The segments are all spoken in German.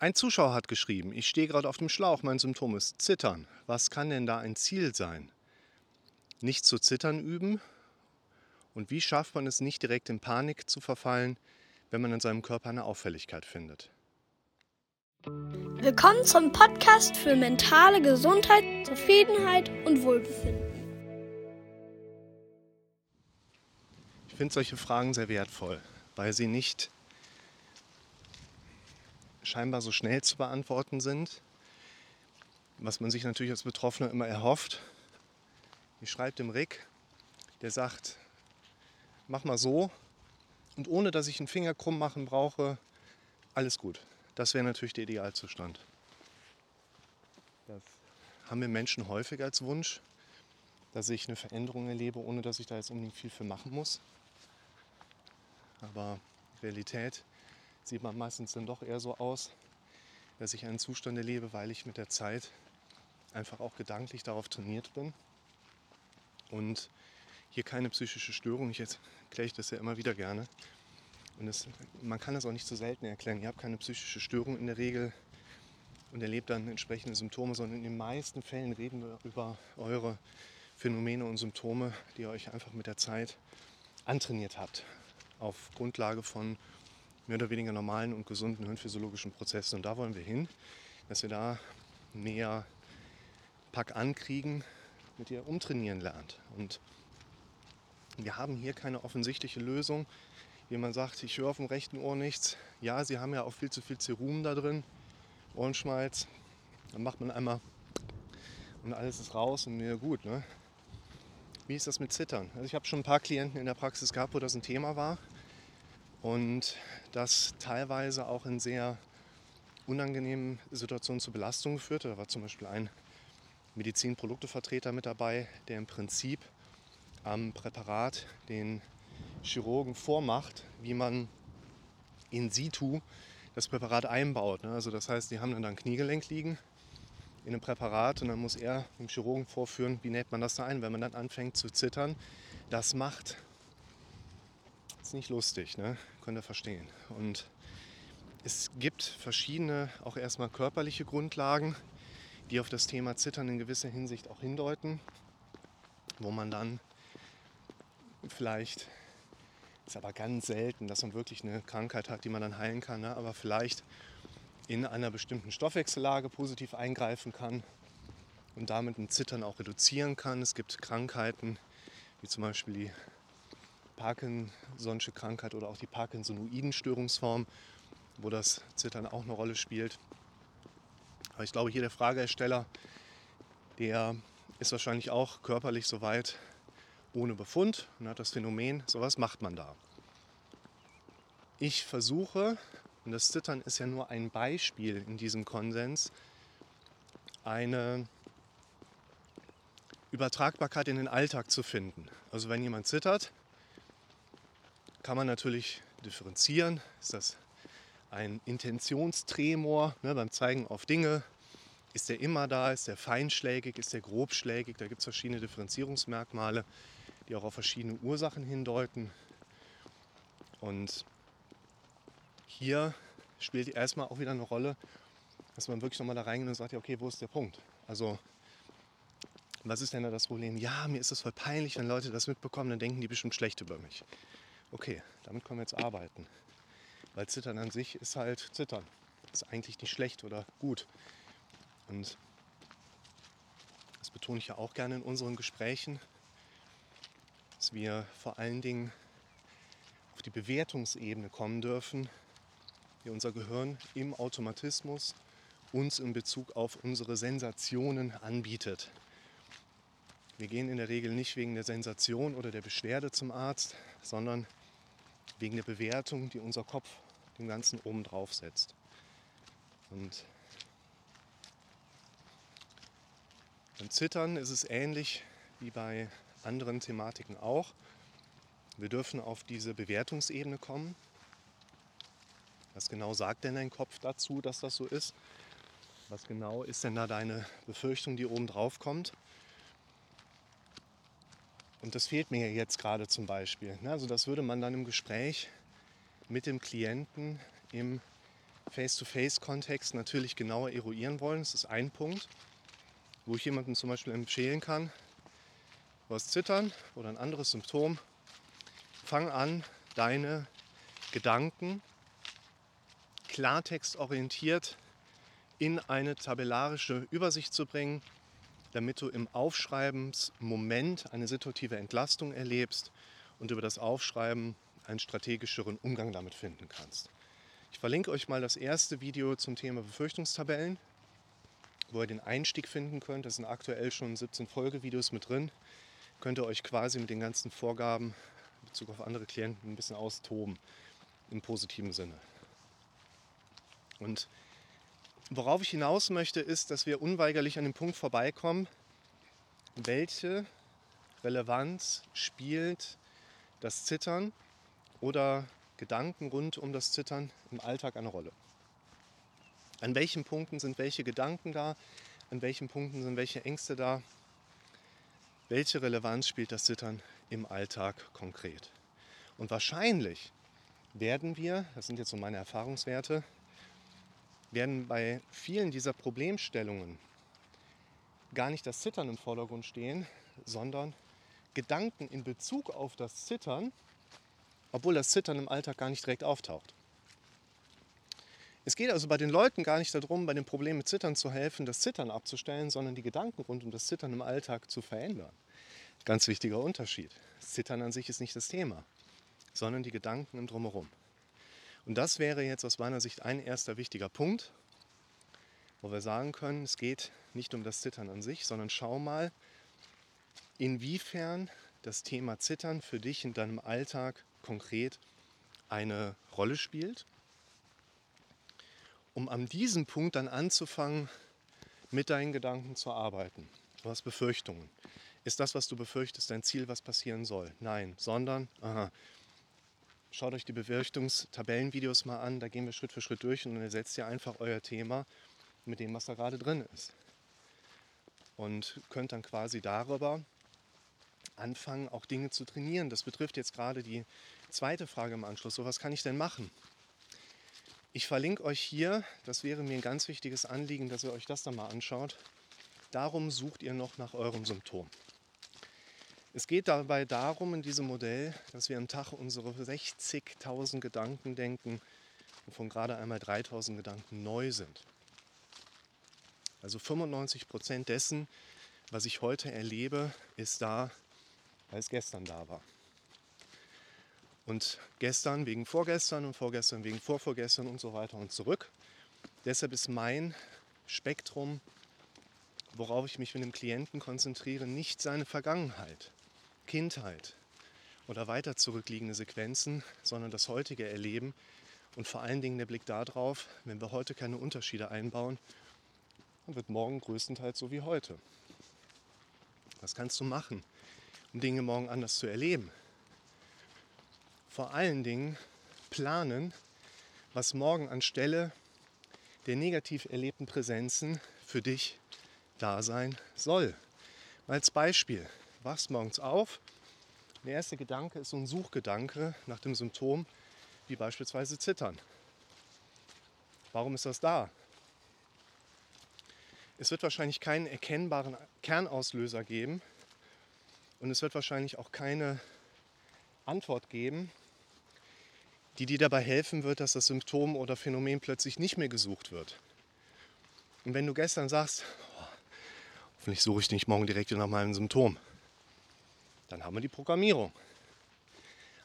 Ein Zuschauer hat geschrieben, ich stehe gerade auf dem Schlauch, mein Symptom ist Zittern. Was kann denn da ein Ziel sein? Nicht zu zittern üben? Und wie schafft man es nicht direkt in Panik zu verfallen, wenn man in seinem Körper eine Auffälligkeit findet? Willkommen zum Podcast für mentale Gesundheit, Zufriedenheit und Wohlbefinden. Ich finde solche Fragen sehr wertvoll, weil sie nicht scheinbar so schnell zu beantworten sind, was man sich natürlich als Betroffener immer erhofft. Ich schreibe dem Rick, der sagt, mach mal so und ohne dass ich einen Finger krumm machen brauche, alles gut. Das wäre natürlich der Idealzustand. Das haben wir Menschen häufig als Wunsch, dass ich eine Veränderung erlebe, ohne dass ich da jetzt unbedingt viel für machen muss. Aber Realität sieht man meistens dann doch eher so aus, dass ich einen Zustand erlebe, weil ich mit der Zeit einfach auch gedanklich darauf trainiert bin und hier keine psychische Störung. Ich erkläre ich das ja immer wieder gerne. Und das, man kann das auch nicht so selten erklären. Ihr habt keine psychische Störung in der Regel und erlebt dann entsprechende Symptome, sondern in den meisten Fällen reden wir über eure Phänomene und Symptome, die ihr euch einfach mit der Zeit antrainiert habt. Auf Grundlage von mehr oder weniger normalen und gesunden hirnphysiologischen Prozessen. Und da wollen wir hin, dass wir da mehr Pack ankriegen, mit ihr umtrainieren lernt. Und wir haben hier keine offensichtliche Lösung. Jemand sagt, ich höre auf dem rechten Ohr nichts. Ja, sie haben ja auch viel zu viel Serum da drin, Ohrenschmalz. Dann macht man einmal und alles ist raus und mir gut. Ne? Wie ist das mit Zittern? Also ich habe schon ein paar Klienten in der Praxis gehabt, wo das ein Thema war und das teilweise auch in sehr unangenehmen Situationen zu Belastungen geführt. Da war zum Beispiel ein Medizinproduktevertreter mit dabei, der im Prinzip am Präparat den Chirurgen vormacht, wie man in situ das Präparat einbaut. Ne? Also das heißt, die haben dann ein Kniegelenk liegen in einem Präparat und dann muss er dem Chirurgen vorführen, wie näht man das da ein. Wenn man dann anfängt zu zittern, das macht ist nicht lustig, ne? könnt ihr verstehen. Und es gibt verschiedene, auch erstmal körperliche Grundlagen, die auf das Thema Zittern in gewisser Hinsicht auch hindeuten, wo man dann vielleicht, ist aber ganz selten, dass man wirklich eine Krankheit hat, die man dann heilen kann, ne? aber vielleicht in einer bestimmten Stoffwechsellage positiv eingreifen kann und damit ein Zittern auch reduzieren kann. Es gibt Krankheiten, wie zum Beispiel die Parkinson'sche Krankheit oder auch die Parkinsonoiden Störungsform, wo das Zittern auch eine Rolle spielt. Aber ich glaube, hier der Frageersteller, der ist wahrscheinlich auch körperlich soweit ohne Befund und hat das Phänomen, so was macht man da. Ich versuche, und das Zittern ist ja nur ein Beispiel in diesem Konsens, eine Übertragbarkeit in den Alltag zu finden. Also wenn jemand zittert, kann man natürlich differenzieren. Ist das ein Intentionstremor ne, beim Zeigen auf Dinge? Ist der immer da? Ist der feinschlägig? Ist der grobschlägig? Da gibt es verschiedene Differenzierungsmerkmale, die auch auf verschiedene Ursachen hindeuten. Und hier spielt erstmal auch wieder eine Rolle, dass man wirklich nochmal da reingeht und sagt, ja, okay, wo ist der Punkt? Also, was ist denn da das Problem? Ja, mir ist es voll peinlich, wenn Leute das mitbekommen, dann denken die bestimmt schlecht über mich okay, damit können wir jetzt arbeiten. Weil Zittern an sich ist halt Zittern. Ist eigentlich nicht schlecht oder gut. Und das betone ich ja auch gerne in unseren Gesprächen, dass wir vor allen Dingen auf die Bewertungsebene kommen dürfen, wie unser Gehirn im Automatismus uns in Bezug auf unsere Sensationen anbietet. Wir gehen in der Regel nicht wegen der Sensation oder der Beschwerde zum Arzt, sondern wegen der Bewertung, die unser Kopf dem Ganzen oben drauf setzt. Und beim Zittern ist es ähnlich wie bei anderen Thematiken auch. Wir dürfen auf diese Bewertungsebene kommen. Was genau sagt denn dein Kopf dazu, dass das so ist? Was genau ist denn da deine Befürchtung, die oben drauf kommt? Und das fehlt mir jetzt gerade zum Beispiel. Ne? Also das würde man dann im Gespräch mit dem Klienten im Face-to-Face-Kontext natürlich genauer eruieren wollen. Das ist ein Punkt, wo ich jemandem zum Beispiel empfehlen kann, hast Zittern oder ein anderes Symptom, fang an, deine Gedanken klartextorientiert in eine tabellarische Übersicht zu bringen, damit du im Aufschreibensmoment eine situative Entlastung erlebst und über das Aufschreiben einen strategischeren Umgang damit finden kannst. Ich verlinke euch mal das erste Video zum Thema Befürchtungstabellen, wo ihr den Einstieg finden könnt. Da sind aktuell schon 17 Folgevideos mit drin. Könnt ihr euch quasi mit den ganzen Vorgaben in Bezug auf andere Klienten ein bisschen austoben, im positiven Sinne. Und worauf ich hinaus möchte, ist, dass wir unweigerlich an dem Punkt vorbeikommen, welche Relevanz spielt das Zittern oder Gedanken rund um das Zittern im Alltag eine Rolle. An welchen Punkten sind welche Gedanken da? An welchen Punkten sind welche Ängste da? Welche Relevanz spielt das Zittern im Alltag konkret? Und wahrscheinlich werden wir, das sind jetzt so meine Erfahrungswerte, werden bei vielen dieser Problemstellungen gar nicht das Zittern im Vordergrund stehen, sondern Gedanken in Bezug auf das Zittern, obwohl das Zittern im Alltag gar nicht direkt auftaucht. Es geht also bei den Leuten gar nicht darum, bei dem Problem mit Zittern zu helfen, das Zittern abzustellen, sondern die Gedanken rund um das Zittern im Alltag zu verändern. Ganz wichtiger Unterschied. Zittern an sich ist nicht das Thema, sondern die Gedanken im Drumherum. Und das wäre jetzt aus meiner Sicht ein erster wichtiger Punkt, wo wir sagen können, es geht nicht um das Zittern an sich, sondern schau mal, inwiefern das Thema Zittern für dich in deinem Alltag konkret eine Rolle spielt, um an diesem Punkt dann anzufangen, mit deinen Gedanken zu arbeiten. Du hast Befürchtungen. Ist das, was du befürchtest, dein Ziel, was passieren soll? Nein, sondern, aha, schaut euch die Befürchtungstabellenvideos mal an, da gehen wir Schritt für Schritt durch und dann ersetzt ihr einfach euer Thema mit dem, was da gerade drin ist. Und könnt dann quasi darüber anfangen, auch Dinge zu trainieren. Das betrifft jetzt gerade die zweite Frage im Anschluss. So, was kann ich denn machen? Ich verlinke euch hier, das wäre mir ein ganz wichtiges Anliegen, dass ihr euch das dann mal anschaut. Darum sucht ihr noch nach eurem Symptom. Es geht dabei darum, in diesem Modell, dass wir am Tag unsere 60.000 Gedanken denken, wovon gerade einmal 3.000 Gedanken neu sind. Also 95 Prozent dessen, was ich heute erlebe, ist da, weil es gestern da war. Und gestern wegen vorgestern und vorgestern wegen vorvorgestern und so weiter und zurück. Deshalb ist mein Spektrum, worauf ich mich mit dem Klienten konzentriere, nicht seine Vergangenheit, Kindheit oder weiter zurückliegende Sequenzen, sondern das heutige Erleben und vor allen Dingen der Blick darauf, wenn wir heute keine Unterschiede einbauen, dann wird morgen größtenteils so wie heute. Was kannst du machen, um Dinge morgen anders zu erleben? vor allen Dingen planen, was morgen anstelle der negativ erlebten Präsenzen für dich da sein soll. Als Beispiel, wachst morgens auf, der erste Gedanke ist so ein Suchgedanke nach dem Symptom, wie beispielsweise Zittern. Warum ist das da? Es wird wahrscheinlich keinen erkennbaren Kernauslöser geben und es wird wahrscheinlich auch keine Antwort geben, die dir dabei helfen wird, dass das Symptom oder Phänomen plötzlich nicht mehr gesucht wird. Und wenn du gestern sagst, oh, hoffentlich suche ich nicht morgen direkt nach meinem Symptom, dann haben wir die Programmierung.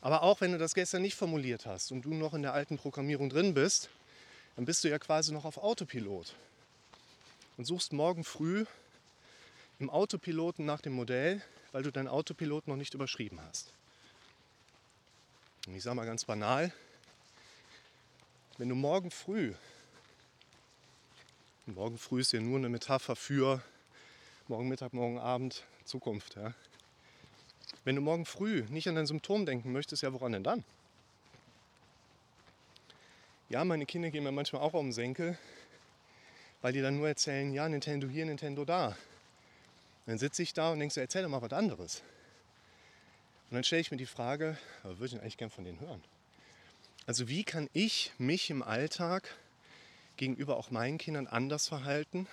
Aber auch wenn du das gestern nicht formuliert hast und du noch in der alten Programmierung drin bist, dann bist du ja quasi noch auf Autopilot und suchst morgen früh im Autopiloten nach dem Modell, weil du deinen Autopilot noch nicht überschrieben hast. Und ich sage mal ganz banal, wenn du morgen früh, morgen früh ist ja nur eine Metapher für morgen Mittag, morgen Abend, Zukunft. Ja? Wenn du morgen früh nicht an dein Symptom denken möchtest, ja, woran denn dann? Ja, meine Kinder gehen mir manchmal auch um den Senkel, weil die dann nur erzählen, ja, Nintendo hier, Nintendo da. Dann sitze ich da und denke so, erzähl doch mal was anderes. Und dann stelle ich mir die Frage, würde ich eigentlich gern von denen hören? Also wie kann ich mich im Alltag gegenüber auch meinen Kindern anders verhalten,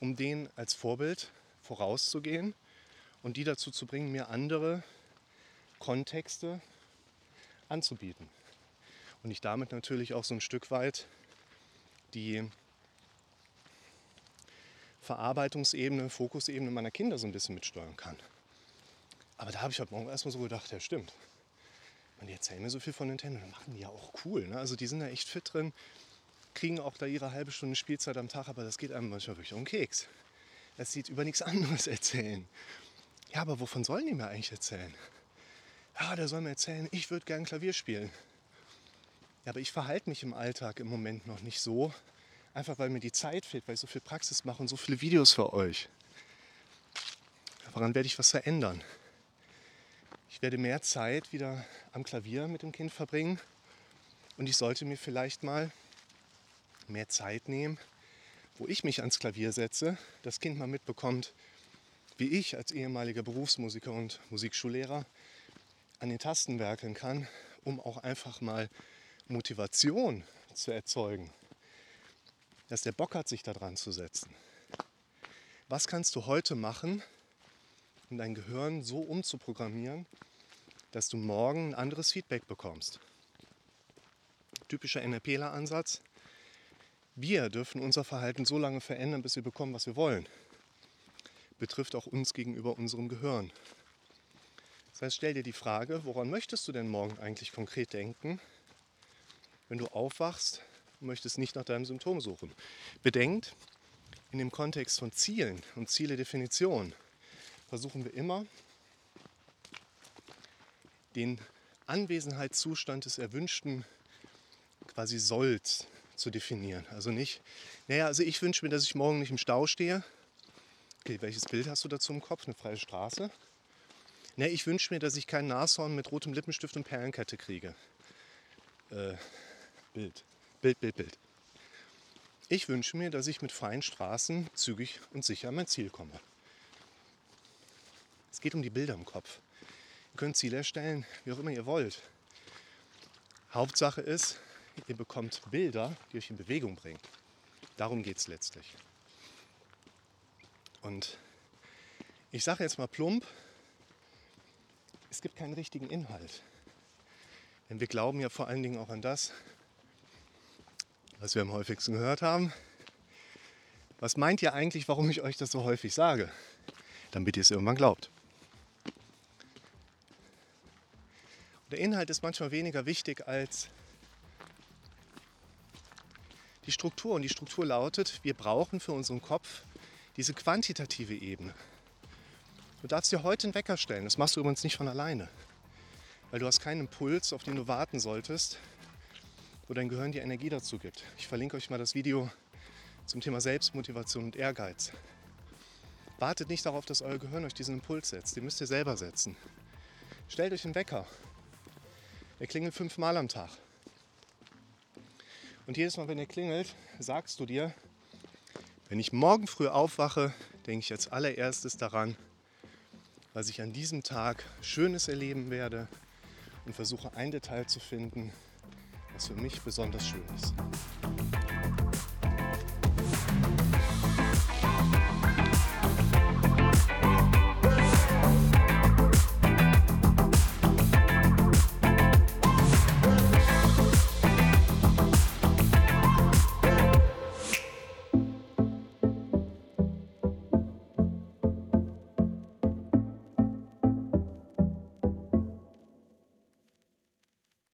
um denen als Vorbild vorauszugehen und die dazu zu bringen, mir andere Kontexte anzubieten. Und ich damit natürlich auch so ein Stück weit die Verarbeitungsebene, Fokusebene meiner Kinder so ein bisschen mitsteuern kann. Aber da habe ich heute Morgen erstmal so gedacht, ja stimmt. Und die erzählen mir so viel von Nintendo, dann machen die ja auch cool. Ne? Also die sind da echt fit drin, kriegen auch da ihre halbe Stunde Spielzeit am Tag, aber das geht einem manchmal wirklich um Keks. Es sieht über nichts anderes erzählen. Ja, aber wovon sollen die mir eigentlich erzählen? Ja, der soll mir erzählen, ich würde gern Klavier spielen. Ja, aber ich verhalte mich im Alltag im Moment noch nicht so, einfach weil mir die Zeit fehlt, weil ich so viel Praxis mache und so viele Videos für euch. Daran werde ich was verändern. Ich werde mehr Zeit wieder am Klavier mit dem Kind verbringen und ich sollte mir vielleicht mal mehr Zeit nehmen, wo ich mich ans Klavier setze, das Kind mal mitbekommt, wie ich als ehemaliger Berufsmusiker und Musikschullehrer an den Tasten werkeln kann, um auch einfach mal Motivation zu erzeugen, dass der Bock hat, sich daran zu setzen. Was kannst du heute machen, um dein Gehirn so umzuprogrammieren, dass du morgen ein anderes Feedback bekommst? Typischer NLPler-Ansatz. Wir dürfen unser Verhalten so lange verändern, bis wir bekommen, was wir wollen. Betrifft auch uns gegenüber unserem Gehirn. Das heißt, stell dir die Frage, woran möchtest du denn morgen eigentlich konkret denken, wenn du aufwachst und möchtest nicht nach deinem Symptom suchen. Bedenkt, in dem Kontext von Zielen und Zieledefinition versuchen wir immer, den Anwesenheitszustand des Erwünschten quasi Solls zu definieren. Also nicht, naja, also ich wünsche mir, dass ich morgen nicht im Stau stehe. Okay, welches Bild hast du dazu im Kopf? Eine freie Straße? Ne, ich wünsche mir, dass ich kein Nashorn mit rotem Lippenstift und Perlenkette kriege. Äh, Bild. Bild, Bild, Bild. Ich wünsche mir, dass ich mit freien Straßen zügig und sicher an mein Ziel komme. Es geht um die Bilder im Kopf. Ihr könnt Ziele erstellen, wie auch immer ihr wollt. Hauptsache ist, ihr bekommt Bilder, die euch in Bewegung bringen. Darum geht es letztlich. Und ich sage jetzt mal plump, es gibt keinen richtigen Inhalt. Denn wir glauben ja vor allen Dingen auch an das, was wir am häufigsten gehört haben. Was meint ihr eigentlich, warum ich euch das so häufig sage? Damit ihr es irgendwann glaubt. Der Inhalt ist manchmal weniger wichtig als die Struktur. Und die Struktur lautet, wir brauchen für unseren Kopf diese quantitative Ebene. Du darfst dir heute einen Wecker stellen. Das machst du übrigens nicht von alleine. Weil du hast keinen Impuls, auf den du warten solltest, wo dein Gehirn dir Energie dazu gibt. Ich verlinke euch mal das Video zum Thema Selbstmotivation und Ehrgeiz. Wartet nicht darauf, dass euer Gehirn euch diesen Impuls setzt. Den müsst ihr selber setzen. Stellt euch einen Wecker. Er klingelt fünfmal am Tag. Und jedes Mal, wenn er klingelt, sagst du dir, wenn ich morgen früh aufwache, denke ich als allererstes daran, was ich an diesem Tag Schönes erleben werde und versuche ein Detail zu finden, was für mich besonders schön ist.